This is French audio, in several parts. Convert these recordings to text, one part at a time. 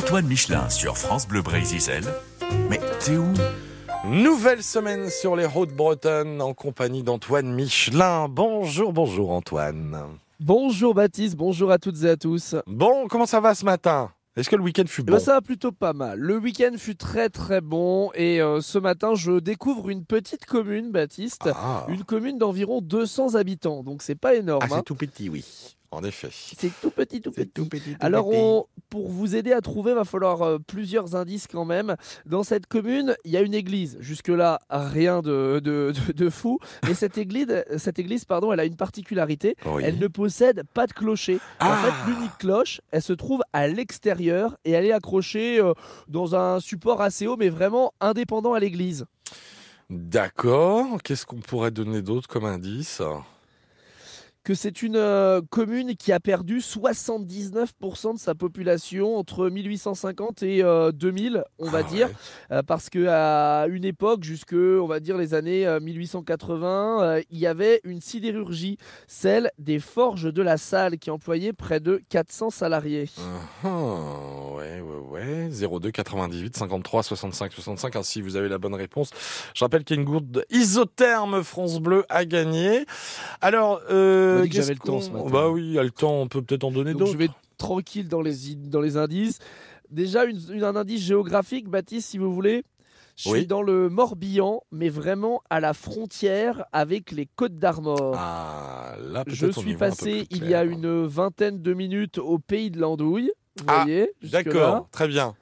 Antoine Michelin sur France Bleu Brésil. Mais t'es où? Nouvelle semaine sur les routes bretonnes en compagnie d'Antoine Michelin. Bonjour, bonjour Antoine. Bonjour Baptiste, bonjour à toutes et à tous. Bon, comment ça va ce matin? Est-ce que le week-end fut Eh bon? ben, ça va plutôt pas mal. Le week-end fut très très bon et euh, ce matin je découvre une petite commune, Baptiste, Ah, une commune d'environ 200 habitants, donc c'est pas énorme. Ah, hein. c'est tout petit, oui. En effet. C'est tout petit, tout petit. tout petit. tout Alors, petit. on- pour vous aider à trouver, va falloir euh, plusieurs indices quand même. Dans cette commune, il y a une église. Jusque-là, rien de, de, de- de fou. Et cette église, cette église pardon, elle a une particularité. Oui. Elle ne possède pas de clocher. En Ah. fait, l'unique cloche, elle se trouve à l'extérieur et elle est accrochée euh, dans un support assez haut, mais vraiment indépendant à l'église. D'accord. Qu'est-ce qu'on pourrait donner d'autre comme indice? Que c'est une euh, commune qui a perdu 79% de sa population entre 1850 et euh, 2000, on va Ah dire. Euh, parce que à une époque, jusque on va dire les années euh, 1880, euh, il y avait une sidérurgie, celle des forges de la Salle, qui employait près de 400 salariés. Ah, ouais, ouais, ouais. 02 98 53 65 65. Ainsi, vous avez la bonne réponse. Je rappelle qu'il y a une gourde isotherme France Bleu à gagner. Alors, euh, Que qu'est-ce j'avais le temps ce matin. Bah oui, il y a le temps. On peut peut-être en donner d'autres. je vais tranquille dans les, dans les indices. Déjà, une, une- un indice géographique, Baptiste, si vous voulez. Je Oui. suis dans le Morbihan, mais vraiment à la frontière avec les Côtes d'Armor. Ah, là, Je suis passé il y a une vingtaine de minutes au pays de l'Andouille. Vous Ah, voyez. D'accord, très bien.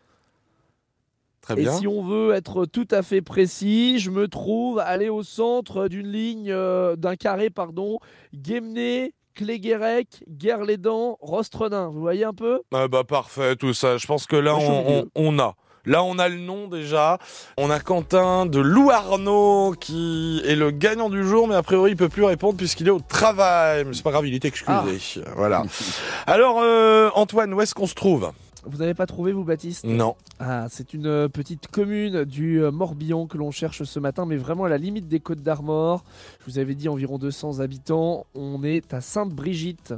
Très Et si on veut être tout à fait précis, je me trouve aller au centre d'une ligne, euh, d'un carré, pardon, Guémené, Cléguérec, Guerlédan, Rostrenin. Vous voyez un peu? Ah bah parfait, tout ça. Je pense que là, on, on- milieu. on a. Là, on a le nom déjà. On a Quentin de Louarnaud qui est le gagnant du jour, mais a priori, il peut plus répondre puisqu'il est au travail. Mais c'est pas grave, il est excusé. Voilà. Alors, euh, Antoine, où est-ce qu'on se trouve? Vous n'avez pas trouvé, vous, Baptiste Non. Ah, c'est une euh, petite commune du euh, Morbihan que l'on cherche ce matin, mais vraiment à la limite des Côtes d'Armor. Je vous avais dit environ 200 habitants. On est à Sainte-Brigitte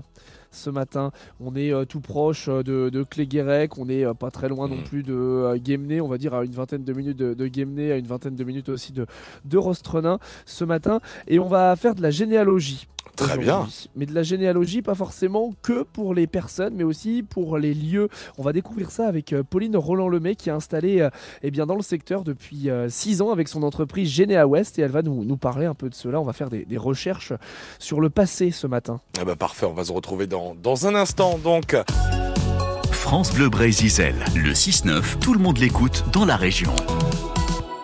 ce matin. On est euh, tout proche euh, de, de Cléguérec. On est euh, pas très loin non Mm. plus de Guémené. On va dire à une vingtaine de minutes de, de Guémené, à une vingtaine de minutes aussi de, de Rostrenin ce matin. Et on va faire de la généalogie. Très bien. Mais de la généalogie, pas forcément que pour les personnes, mais aussi pour les lieux. On va découvrir ça avec euh, Pauline Roland-Lemay qui est installée euh, eh bien, dans le secteur depuis 6 ans avec son entreprise Généa West et elle va nous, nous parler un peu de cela. On va faire des, des recherches sur le passé ce matin. Ah bah parfait, on va se retrouver dans, dans un instant. Donc, France Bleu Brésil. Le 6-9, tout le monde l'écoute dans la région.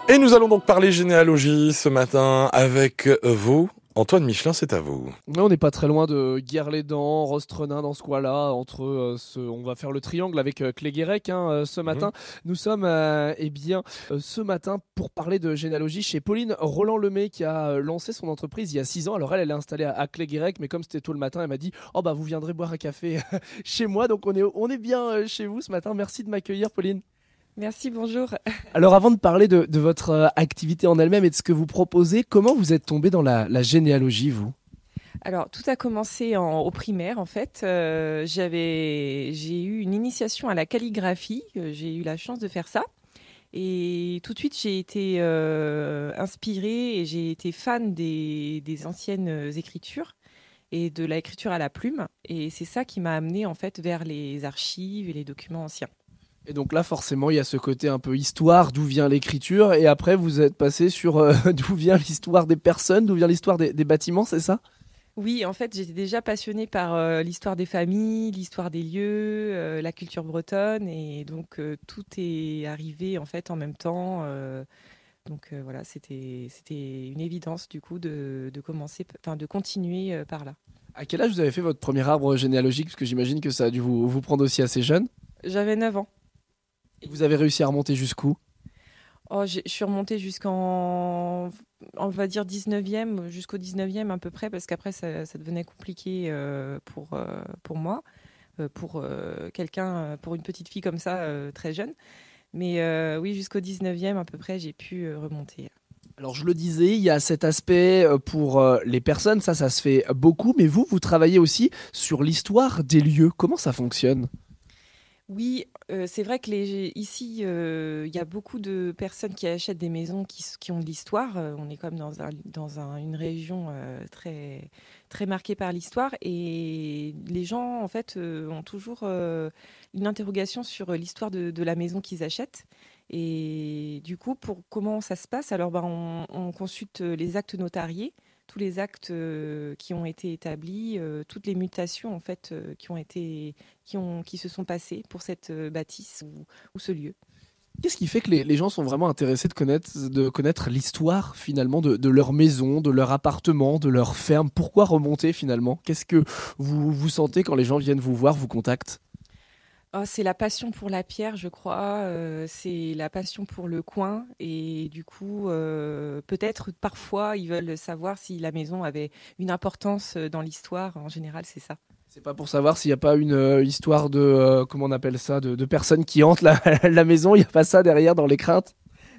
et nous allons donc parler généalogie ce matin avec vous. Antoine Michelin, c'est à vous. On n'est pas très loin de Guerlédan, Rostrenin dans ce coin-là. Entre euh, ce, on va faire le triangle avec euh, Cléguérec hein, euh, ce matin. Nous sommes euh, eh bien ce matin pour parler de généalogie chez Pauline Roland Lemay qui a lancé son entreprise il y a 6 ans. Alors elle, elle est installée à, à Cléguérec, mais comme c'était tôt le matin, elle m'a dit oh bah vous viendrez boire un café chez moi. Donc on est on est bien chez vous ce matin. Merci de m'accueillir, Pauline. Merci, bonjour. Alors avant de parler de, de votre euh, activité en elle-même et de ce que vous proposez, comment vous êtes tombé dans la, la généalogie, vous? Alors, tout a commencé en, au primaire, en fait. Euh, j'avais, j'ai eu une initiation à la calligraphie. euh, J'ai eu la chance de faire ça. Et tout de suite, j'ai été euh, inspirée et j'ai été fan des, des anciennes écritures et de l'écriture à la plume. Et c'est ça qui m'a amenée, en fait, vers les archives et les documents anciens. Et donc là, forcément, il y a ce côté un peu histoire, d'où vient l'écriture, et après, vous êtes passé sur euh, d'où vient l'histoire des personnes, d'où vient l'histoire des, des bâtiments, c'est ça? Oui, en fait, j'étais déjà passionnée par euh, l'histoire des familles, l'histoire des lieux, euh, la culture bretonne, et donc euh, tout est arrivé en fait en même temps. donc voilà, c'était c'était une évidence du coup de, de commencer, enfin de continuer par là. À quel âge vous avez fait votre premier arbre généalogique? Parce que j'imagine que ça a dû vous, vous prendre aussi assez jeune. J'avais 9 ans. Et vous avez réussi à remonter jusqu'où? Oh, je suis remontée jusqu'en, on va dire 19e, jusqu'au 19e à peu près, parce qu'après ça, ça devenait compliqué euh, pour, euh, pour moi, euh, pour quelqu'un, pour une petite fille comme ça, très jeune. Mais oui, jusqu'au 19e à peu près, j'ai pu remonter. Alors je le disais, il y a cet aspect pour les personnes, ça ça se fait beaucoup, mais vous, vous travaillez aussi sur l'histoire des lieux. Comment ça fonctionne? Oui, euh, c'est vrai que ici, euh, il y a beaucoup de personnes qui achètent des maisons qui, ont de l'histoire. Euh, on est comme dans, un, dans un, une région très, marquée par l'histoire. Et les gens, en fait, ont toujours une interrogation sur l'histoire de, la maison qu'ils achètent. Et du coup, pour comment ça se passe Alors, ben, on consulte les actes notariés tous les actes euh, qui ont été établis, euh, toutes les mutations en fait euh, qui ont été, qui ont, qui se sont passées pour cette bâtisse ou, ce lieu. Qu'est-ce qui fait que les, gens sont vraiment intéressés de connaître, de connaître l'histoire finalement de, leur maison, de leur appartement, de leur ferme? Pourquoi remonter finalement? Qu'est-ce que vous, vous sentez quand les gens viennent vous voir, vous contactent? Oh, c'est la passion pour la pierre, je crois. Euh, c'est la passion pour le coin. Et du coup, euh, peut-être parfois, ils veulent savoir si la maison avait une importance dans l'histoire. En général, c'est ça. C'est pas pour savoir s'il n'y a pas une euh, histoire de, comment on appelle ça, de, personnes qui hantent la, la maison. Il n'y a pas ça derrière dans les craintes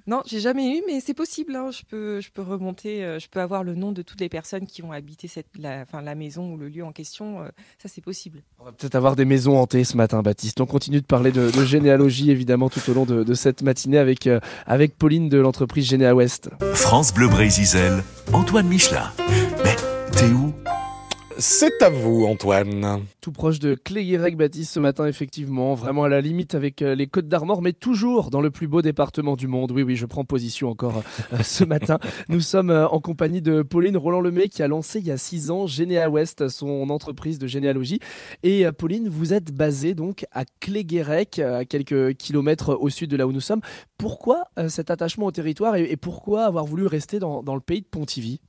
non, j'ai jamais eu, mais c'est possible. Hein. Je, peux, je peux remonter, euh, je peux avoir le nom de toutes les personnes qui ont habité cette, la, enfin, la maison ou le lieu en question. Euh, ça, c'est possible. On va peut-être avoir des maisons hantées ce matin, Baptiste. On continue de parler de, généalogie, évidemment, tout au long de, cette matinée avec, euh, avec Pauline de l'entreprise Généa West. France Bleu Brésil, Antoine Michelin. C'est à vous, Antoine. Tout proche de Cléguérec, Baptiste, ce matin, effectivement. Vraiment à la limite avec euh, les Côtes d'Armor, mais toujours dans le plus beau département du monde. Oui, oui, je prends position encore euh, ce matin. Nous sommes euh, en compagnie de Pauline Roland-Lemay qui a lancé il y a six ans Généa West, son entreprise de généalogie. Et Pauline, vous êtes basée donc à Cléguérec, à quelques kilomètres au sud de là où nous sommes. Pourquoi cet attachement au territoire et pourquoi avoir voulu rester dans, dans le pays de Pontivy?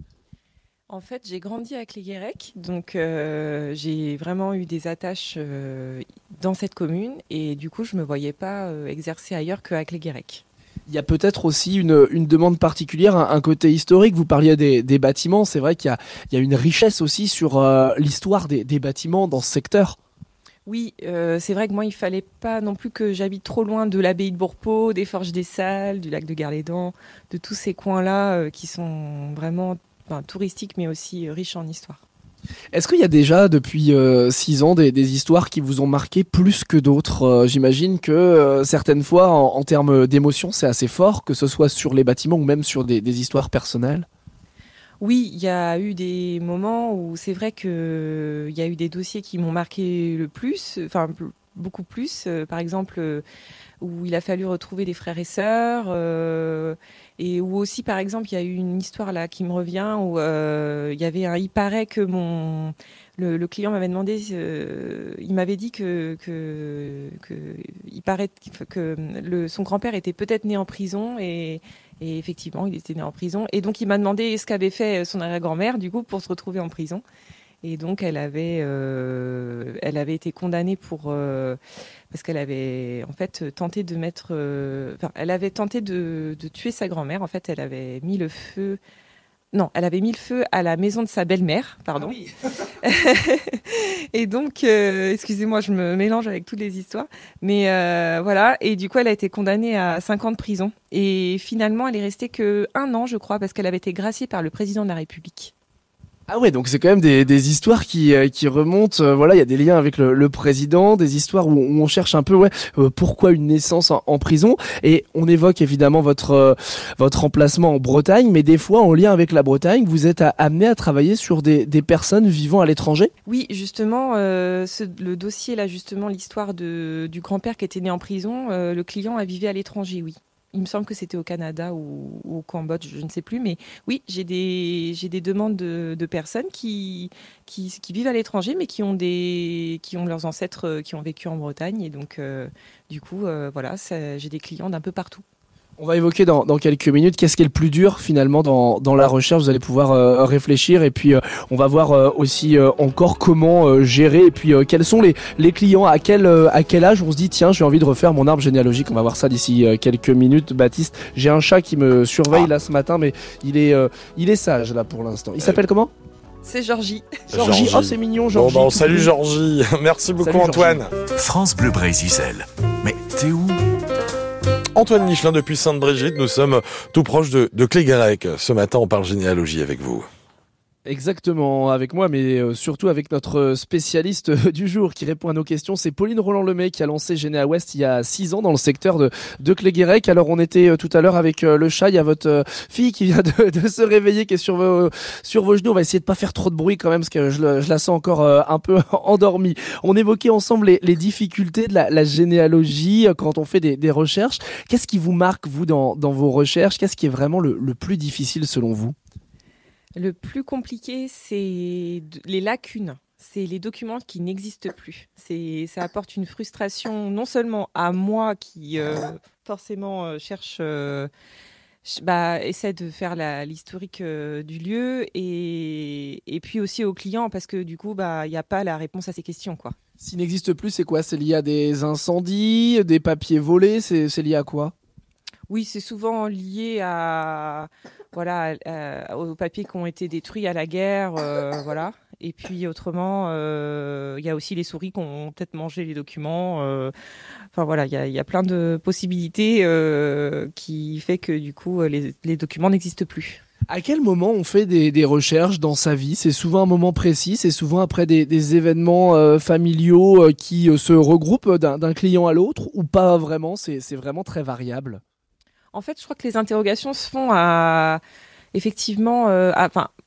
En fait, j'ai grandi à Cléguérec, donc euh, j'ai vraiment eu des attaches euh, dans cette commune et du coup, je ne me voyais pas euh, exercer ailleurs qu'à Cléguérec. Il y a peut-être aussi une, demande particulière, un, côté historique. Vous parliez des, bâtiments, c'est vrai qu'il y, a une richesse aussi sur l'histoire des, bâtiments dans ce secteur. Oui, c'est vrai que moi, il fallait pas non plus que j'habite trop loin de l'abbaye de Bourpeau, des Forges des Salles, du lac de Garlédan, de tous ces coins-là qui sont vraiment touristique, mais aussi euh, riche en histoire. Est-ce qu'il y a déjà depuis euh, six ans des, histoires qui vous ont marqué plus que d'autres? Euh, J'imagine que certaines fois, en, termes d'émotion, c'est assez fort, que ce soit sur les bâtiments ou même sur des, histoires personnelles. Oui, il y a eu des moments où c'est vrai qu'il y a eu des dossiers qui m'ont marqué le plus, enfin beaucoup plus. par exemple, où il a fallu retrouver des frères et sœurs, euh, et où aussi, par exemple, il y a eu une histoire là qui me revient où euh, il y avait un, il paraît que mon le, client m'avait demandé, euh, il m'avait dit que, que, que, il paraît que le, son grand-père était peut-être né en prison et, et, effectivement, il était né en prison. Et donc, il m'a demandé ce qu'avait fait son arrière-grand-mère, du coup, pour se retrouver en prison. Et donc, elle avait, euh, elle avait été condamnée pour euh, parce qu'elle avait en fait tenté de mettre, euh, enfin, elle avait tenté de, de tuer sa grand-mère. En fait, elle avait mis le feu. Non, elle avait mis le feu à la maison de sa belle-mère, pardon. Ah et donc, excusez-moi, je me mélange avec toutes les histoires. Mais voilà, et du coup, elle a été condamnée à 5 ans de prison. Et finalement, elle est restée que un an, je crois, parce qu'elle avait été graciée par le président de la République. Ah ouais, donc c'est quand même des, des histoires qui, euh, qui remontent. Euh, voilà, il y a des liens avec le, le président, des histoires où, on cherche un peu, ouais, euh, pourquoi une naissance en, prison. Et on évoque évidemment votre votre emplacement en Bretagne, mais des fois en lien avec la Bretagne, vous êtes amené à travailler sur des, des personnes vivant à l'étranger? Oui, justement, le dossier là, justement, l'histoire du grand-père qui était né en prison, le client a vécu à l'étranger, oui il me semble que c'était au Canada ou, au Cambodge, je ne sais plus, mais oui, j'ai des, j'ai des demandes de, personnes qui, qui, vivent à l'étranger, mais qui ont, des, qui ont leurs ancêtres euh, qui ont vécu en Bretagne. Et donc, euh, du coup, euh, voilà, j'ai des clients d'un peu partout. On va évoquer dans, quelques minutes qu'est-ce qui est le plus dur finalement dans, dans la recherche. Vous allez pouvoir euh, réfléchir et puis euh, on va voir euh, aussi encore comment gérer et puis quels sont les, les clients, à quel, à quel âge? On se dit tiens j'ai envie de refaire mon arbre généalogique. On va voir ça d'ici quelques minutes. Baptiste, j'ai un chat qui me surveille ah. là ce matin mais il est, il est sage là pour l'instant. Il s'appelle comment? C'est Georgie. Georgie, oh c'est mignon Georgie. Bon, bah, salut Georgie, merci beaucoup Antoine. France Bleu Brésil. Mais t'es où? Antoine Michelin depuis Sainte-Brigitte. Nous sommes tout proche de, de. Ce matin, on parle généalogie avec vous. Exactement, avec moi, mais euh, surtout avec notre spécialiste euh, du jour qui répond à nos questions. C'est Pauline Roland-Lemay qui a lancé Généa West il y a six ans dans le secteur de, de Cléguérec. Alors on était euh, tout à l'heure avec le chat, il y a votre fille qui vient de, de, se réveiller, qui est sur vos, sur vos genoux. On va essayer de pas faire trop de bruit quand même parce que je, je la sens encore un peu endormie. On évoquait ensemble les, les difficultés de la, la, généalogie quand on fait des, des recherches. Qu'est-ce qui vous marque, vous, dans, dans vos recherches? Qu'est-ce qui est vraiment le, le plus difficile selon vous? Le plus compliqué, c'est les lacunes. C'est les documents qui n'existent plus. Ça apporte une frustration non seulement à moi qui euh, forcément euh, cherche, euh, bah, essaie de faire l'historique du lieu, et, puis aussi aux clients parce que du coup, bah, il n'y a pas la réponse à ces questions, quoi. S'il n'existe plus, c'est quoi? C'est lié à des incendies, des papiers volés? C'est lié à quoi? Oui, c'est souvent lié à voilà, euh, aux papiers qui ont été détruits à la guerre, euh, voilà. Et puis autrement, euh, il y a aussi les souris qui ont peut-être mangé les documents. Enfin voilà, il y a, plein de possibilités qui fait que du coup les, documents n'existent plus. À quel moment on fait des, recherches dans sa vie? C'est souvent un moment précis, c'est souvent après des, événements familiaux qui se regroupent d'un client à l'autre ou pas vraiment? C'est vraiment très variable? En fait, je crois que les interrogations se font à effectivement, euh,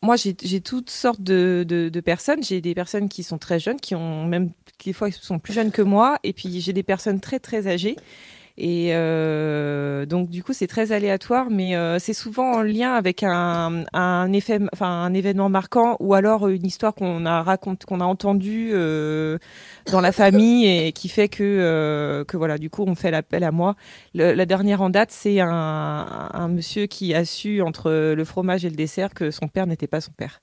moi j'ai toutes sortes de, personnes. J'ai des personnes qui sont très jeunes, qui ont même des fois sont plus jeunes que moi, et puis j'ai des personnes très très âgées. Et euh, donc du coup c'est très aléatoire, mais euh, c'est souvent en lien avec un, effet, enfin un événement marquant, ou alors une histoire qu'on a raconte, qu'on a entendue euh, dans la famille et qui fait que que voilà, du coup on fait l'appel à moi. la dernière en date, c'est un monsieur qui a su entre le fromage et le dessert que son père n'était pas son père.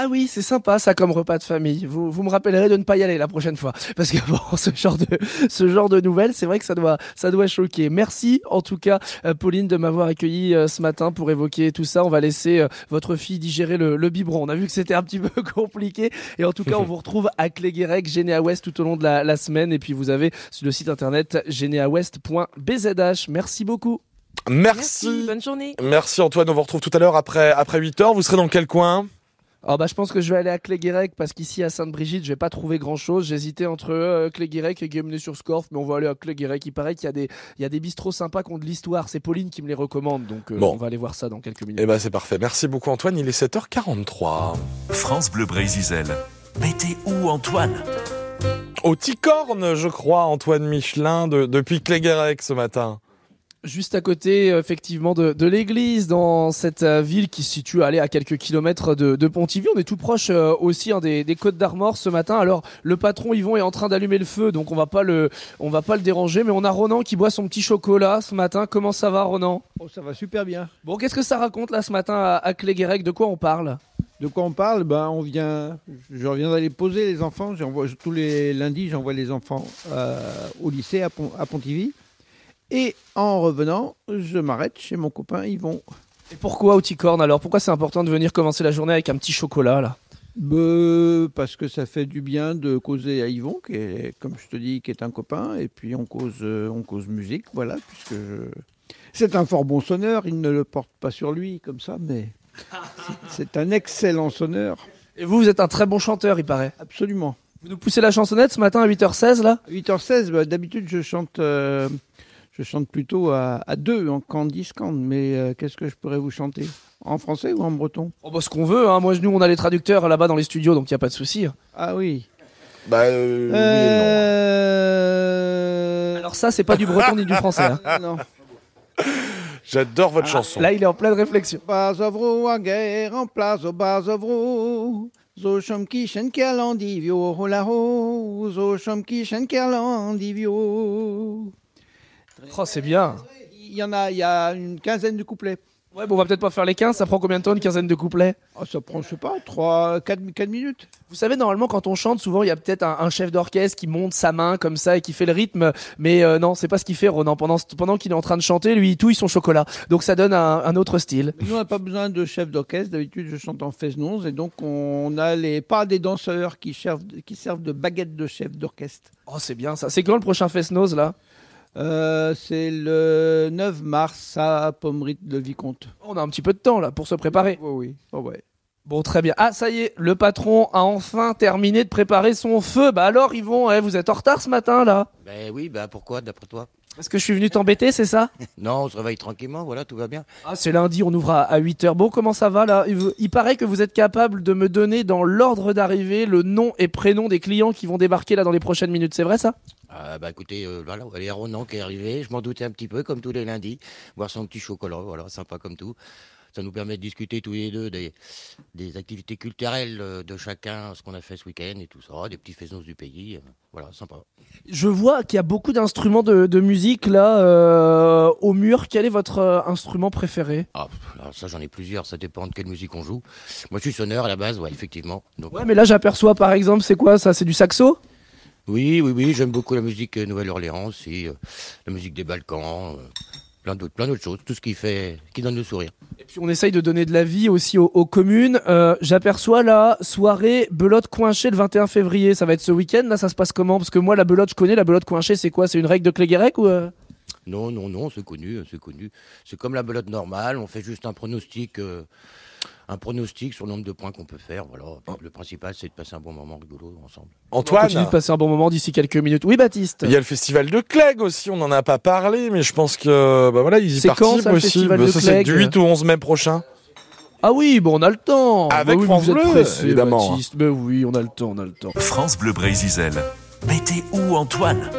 Ah oui, c'est sympa ça comme repas de famille. Vous, vous me rappellerez de ne pas y aller la prochaine fois parce que bon, ce genre de ce genre de nouvelles, c'est vrai que ça doit ça doit choquer. Merci en tout cas euh, Pauline de m'avoir accueilli euh, ce matin pour évoquer tout ça. On va laisser euh, votre fille digérer le, le, biberon. On a vu que c'était un petit peu compliqué et en tout cas, on vous retrouve à Cléguérec, Généa West tout au long de la, la semaine et puis vous avez sur le site internet généawest.bzh. Merci beaucoup. Merci. Merci. Bonne journée. Merci Antoine. On vous retrouve tout à l'heure après après 8 heures. Vous serez dans quel coin? Alors bah, je pense que je vais aller à Cléguérec parce qu'ici à Sainte-Brigitte, je vais pas trouver grand-chose. J'hésitais entre euh, Cléguérec et Guémené-sur-Scorff, mais on va aller à Cléguérec. Il paraît qu'il y a des, il y a des bistrots sympas qui ont de l'histoire. C'est Pauline qui me les recommande, donc euh, on va aller voir ça dans quelques minutes. Eh ben c'est parfait. Merci beaucoup Antoine. Il est 7h43. France Bleu Brésil. Mais t'es où Antoine? Au Ticorne, je crois, Antoine Michelin, de, depuis Cléguérec ce matin juste à côté effectivement de, de l'église dans cette euh, ville qui se situe à quelques kilomètres de, de Pontivy. On est tout proche euh, aussi hein, des, des, côtes d'Armor ce matin. Alors le patron Yvon est en train d'allumer le feu, donc on va pas le on va pas le déranger, mais on a Ronan qui boit son petit chocolat ce matin. Comment ça va Ronan? Oh ça va super bien. Bon qu'est-ce que ça raconte là ce matin à, à Cléguérec De quoi on parle? De quoi on parle? Ben on vient, je reviens d'aller poser les enfants. J'envoie tous les lundis, j'envoie les enfants euh, au lycée à, à Pontivy. Et en revenant, je m'arrête chez mon copain Yvon. Et pourquoi au Ticorne alors? Pourquoi c'est important de venir commencer la journée avec un petit chocolat là? Parce que ça fait du bien de causer à Yvon, qui est, comme je te dis, qui est un copain, et puis on cause, euh, on cause musique, voilà, puisque c'est un fort bon sonneur, il ne le porte pas sur lui comme ça, mais c'est un excellent sonneur. Et vous, vous êtes un très bon chanteur, il paraît. Absolument. Vous nous poussez la chansonnette ce matin à 8h16 là? 8h16, bah, d'habitude je chante euh, je chante plutôt à, deux en candiscande, mais euh, qu'est-ce que je pourrais vous chanter? En français ou en breton? Oh bah, Ce qu'on veut, hein. moi nous on a les traducteurs là-bas dans les studios, donc il n'y a pas de souci. Ah oui. Bah euh, euh, Alors ça c'est pas du breton ni du français. Hein. non. J'adore votre ah, chanson. Là il est en pleine réflexion. Bazovro à guerre en place au Bazovro. Zo chom kishen kerlandivio, ho zo chom kishen kerlandivio. Oh, c'est bien. Il y en a, il y a une quinzaine de couplets. Ouais, bon, on va peut-être pas faire les 15. Ça prend combien de temps, une quinzaine de couplets? Oh, Ça prend, je sais pas, 3, 4, 4 minutes. Vous savez, normalement, quand on chante, souvent, il y a peut-être un, chef d'orchestre qui monte sa main comme ça et qui fait le rythme. Mais euh, non, c'est pas ce qu'il fait, Ronan. Pendant, pendant qu'il est en train de chanter, lui, il touille son chocolat. Donc ça donne un, autre style. nous, on n'a pas besoin de chef d'orchestre. D'habitude, je chante en fesse-nonce. Et donc, on a les, pas des danseurs qui servent, qui servent de baguette de chef d'orchestre. Oh, c'est bien ça. C'est quand le prochain fesse-nose, là? Euh, c'est le 9 mars à Pommerit de Vicomte. On a un petit peu de temps là pour se préparer. Oui, oui. Oh, ouais. Bon, très bien. Ah, ça y est, le patron a enfin terminé de préparer son feu. Bah alors, Yvon, eh, vous êtes en retard ce matin, là Ben oui, ben pourquoi, d'après toi? Parce que je suis venu t'embêter, c'est ça? Non, on se réveille tranquillement, voilà, tout va bien. Ah, c'est lundi, on ouvre à, à 8h. Bon, comment ça va, là? Il paraît que vous êtes capable de me donner, dans l'ordre d'arrivée, le nom et prénom des clients qui vont débarquer, là, dans les prochaines minutes. C'est vrai, ça? Ah, bah écoutez, euh, voilà, il y a Ronan qui est arrivé, je m'en doutais un petit peu, comme tous les lundis, boire son petit chocolat, voilà, sympa comme tout. Ça nous permet de discuter tous les deux des, des activités culturelles euh, de chacun, ce qu'on a fait ce week-end et tout ça, des petits faisons du pays, euh, voilà, sympa. Je vois qu'il y a beaucoup d'instruments de, de musique, là, euh, au mur. Quel est votre euh, instrument préféré? Ah, ça j'en ai plusieurs, ça dépend de quelle musique on joue. Moi je suis sonneur à la base, ouais, effectivement. Donc, Ouais, mais là, j'aperçois, par exemple, c'est quoi, ça C'est du saxo? Oui, oui, oui, j'aime beaucoup la musique Nouvelle-Orléans aussi, euh, la musique des Balkans, plein d'autres, plein d'autres choses, tout ce qui fait, qui donne le sourire. Et puis on essaye de donner de la vie aussi aux, aux communes. Euh, J'aperçois la soirée belote coinchée le 21 février. Ça va être ce week-end. Là, ça se passe comment? Parce que moi, la belote, je connais. La belote coinchée, c'est quoi? C'est une règle de Cléguérec ou euh? Non, non, non, c'est connu, c'est connu. C'est comme la belote normale, on fait juste un pronostic, euh, un pronostic sur le nombre de points qu'on peut faire. Voilà. Le principal, c'est de passer un bon moment rigolo ensemble. On continue Antoine de passer un bon moment d'ici quelques minutes. Oui, Baptiste. il y a le festival de Clegg aussi, on n'en a pas parlé, mais je pense que bah voilà, ils y C'est quand, participent le aussi. festival Bah, de ça, c'est du 8 au 11 mai prochain. Ah oui, bon, on a le temps. Avec Bah oui, France vous êtes Bleu, pressé, évidemment. Baptiste. Mais oui, on a le temps, on a le temps. France Bleu Brésil. Mais t'es où, Antoine?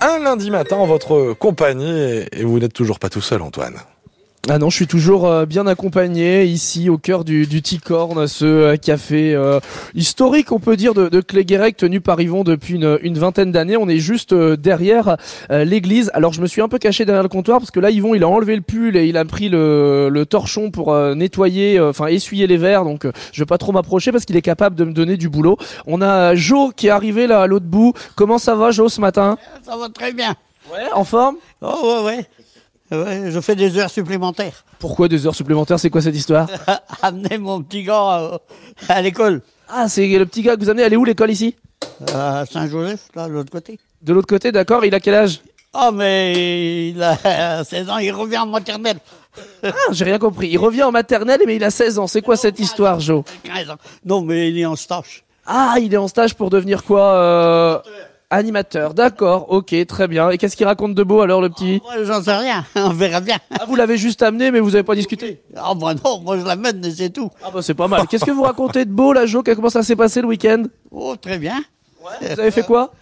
Un lundi matin en votre compagnie et vous n'êtes toujours pas tout seul, Antoine. Ah non, je suis toujours euh, bien accompagné ici au cœur du, du Ticorne, ce euh, café euh, historique, on peut dire, de, de Cléguérec, tenu par Yvon depuis une, une vingtaine d'années. On est juste euh, derrière euh, l'église. Alors je me suis un peu caché derrière le comptoir parce que là, Yvon, il a enlevé le pull et il a pris le, le torchon pour euh, nettoyer, euh, enfin essuyer les verres. Donc euh, je vais pas trop m'approcher parce qu'il est capable de me donner du boulot. On a Jo qui est arrivé là à l'autre bout. Comment ça va, Jo, ce matin? Ça va très bien. Ouais, en forme? Oh ouais, ouais. Ouais, je fais des heures supplémentaires. Pourquoi deux heures supplémentaires? C'est quoi cette histoire? Amener mon petit gars à, à l'école, Ah, c'est le petit gars que vous amenez. Elle est où l'école ici? À Saint-Joseph, là, de l'autre côté. De l'autre côté, d'accord, il a quel âge? Oh, mais il a 16 ans, il revient en maternelle. Ah, j'ai rien compris. Il revient en maternelle, mais il a 16 ans. C'est quoi cette histoire, Jo 15 ans. Non, mais il est en stage. Ah, il est en stage pour devenir quoi euh... Animateur, d'accord, ok, très bien. Et qu'est-ce qu'il raconte de beau alors, le petit Moi, j'en sais rien, on verra bien. Ah, vous l'avez juste amené, mais vous avez pas discuté Ah, bah non, moi je l'amène et c'est tout. Ah, bah c'est pas mal. Qu'est-ce que vous racontez de beau, là, Jo Comment ça s'est passé le week-end? Oh, très bien. Vous avez fait quoi?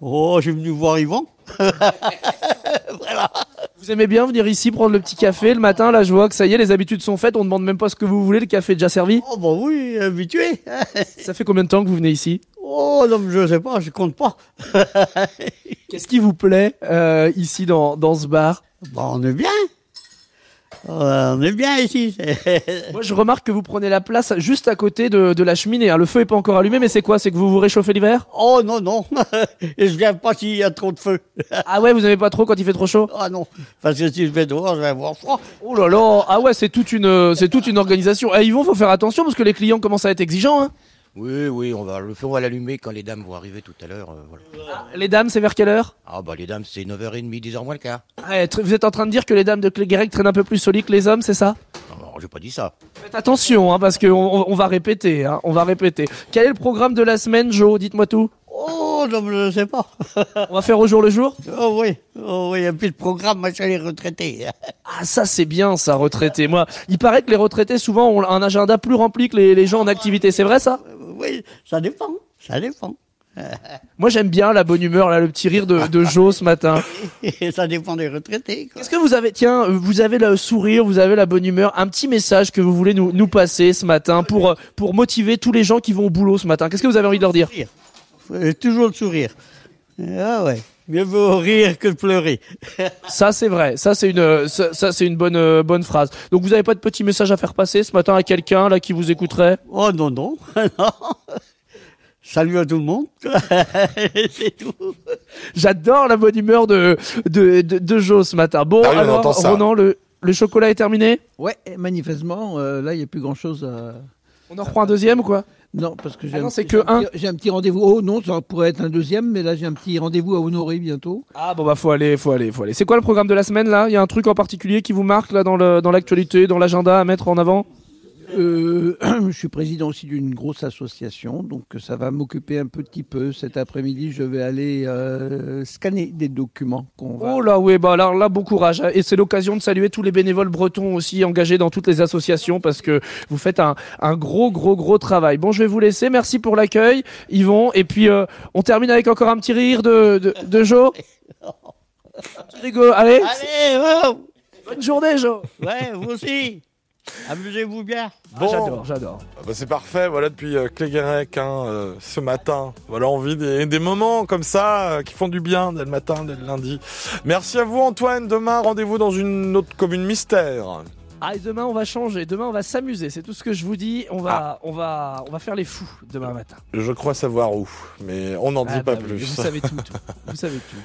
Oh, je suis venu voir Yvon. voilà. Vous aimez bien venir ici prendre le petit café le matin Là, je vois que ça y est, les habitudes sont faites. On demande même pas ce que vous voulez. Le café est déjà servi. Oh, bah oui, habitué. Ça fait combien de temps que vous venez ici? Oh, non, je sais pas, je compte pas. Qu'est-ce qui vous plaît euh, ici dans, dans ce bar? Bah, on est bien. Euh, on est bien ici. Moi, je remarque que vous prenez la place juste à côté de, de la cheminée. hein. Le feu est pas encore allumé, mais c'est quoi? C'est que vous vous réchauffez l'hiver? Oh non, non. Et je viens pas s'il y a trop de feu. Ah ouais, vous aimez pas trop quand il fait trop chaud? Ah non. Parce que si je vais dehors, je vais avoir froid. Oh là là Ah ouais, c'est toute une, c'est toute une organisation. Eh, Yvon, faut faire attention parce que les clients commencent à être exigeants. Hein. Oui, oui, on va, le feu, on va l'allumer quand les dames vont arriver tout à l'heure. euh, voilà. Les dames, c'est vers quelle heure? Ah, bah les dames, c'est 9h30, 10h moins le quart. Tr- Vous êtes en train de dire que les dames de Cléguérec traînent un peu plus solides que les hommes, c'est ça? Non, non, j'ai pas dit ça. Faites attention, hein, parce qu'on on, on va répéter. Hein, on va répéter. Quel est le programme de la semaine, Jo? Dites-moi tout. Oh non, mais je sais pas. On va faire au jour le jour? Oh oui. Oh oui, il n'y a plus de programme, moi, chez les retraités. Ah ça c'est bien ça retraité. Moi, il paraît que les retraités souvent ont un agenda plus rempli que les, les gens en activité. C'est vrai ça? Oui, ça dépend. Ça dépend. Moi j'aime bien la bonne humeur, là, le petit rire de, de Jo ce matin. ça dépend des retraités. quoi. Est-ce que vous avez, tiens, vous avez le sourire, vous avez la bonne humeur, un petit message que vous voulez nous, nous passer ce matin pour, euh, pour motiver tous les gens qui vont au boulot ce matin Qu'est-ce que vous avez envie de leur dire? Sourire. Toujours le sourire. Ah ouais. Mieux vaut rire que de pleurer. Ça c'est vrai, ça c'est une, euh, ça, ça, c'est une bonne, euh, bonne phrase. Donc vous n'avez pas de petit message à faire passer ce matin à quelqu'un là qui vous écouterait? Oh non, non. non. Salut à tout le monde. C'est tout. J'adore la bonne humeur de, de, de, de Jo ce matin. Bon, Ah oui, on alors, ça. Ronan, le, le chocolat est terminé? Ouais, manifestement, euh, là, il n'y a plus grand-chose à... On en reprend un deuxième ou quoi? Non, parce que j'ai Ah non, un, un petit- J'ai un petit rendez-vous. Oh non, ça pourrait être un deuxième, mais là, j'ai un petit rendez-vous à honorer bientôt. Ah bon bah faut aller, faut aller, faut aller. C'est quoi le programme de la semaine là? Il y a un truc en particulier qui vous marque là dans le dans l'actualité, dans l'agenda à mettre en avant? Euh, je suis président aussi d'une grosse association, donc ça va m'occuper un petit peu. Cet après-midi, je vais aller euh, scanner des documents qu'on va... Oh là, oui, bah alors là, bon courage. Et c'est l'occasion de saluer tous les bénévoles bretons aussi engagés dans toutes les associations parce que vous faites un, un gros, gros, gros travail. Bon, je vais vous laisser. Merci pour l'accueil, Yvon. Et puis, euh, on termine avec encore un petit rire de, de, de Jo. Allez, Allez, wow bonne journée, Jo. Ouais, vous aussi. Amusez-vous bien. Ah, j'adore, j'adore. Ah bah, c'est parfait, voilà, depuis euh, Cléguérec, hein, euh, ce matin. Voilà, on vit des, des moments comme ça euh, qui font du bien dès le matin, dès le lundi. Merci à vous, Antoine. Demain, rendez-vous dans une autre commune mystère. Ah, et demain, on va changer. Demain, on va s'amuser. C'est tout ce que je vous dis. On va, on va, on va faire les fous demain matin. Je crois savoir où, mais on n'en dit Ah, pas bah oui, plus. Vous savez tout. tout. Vous savez tout.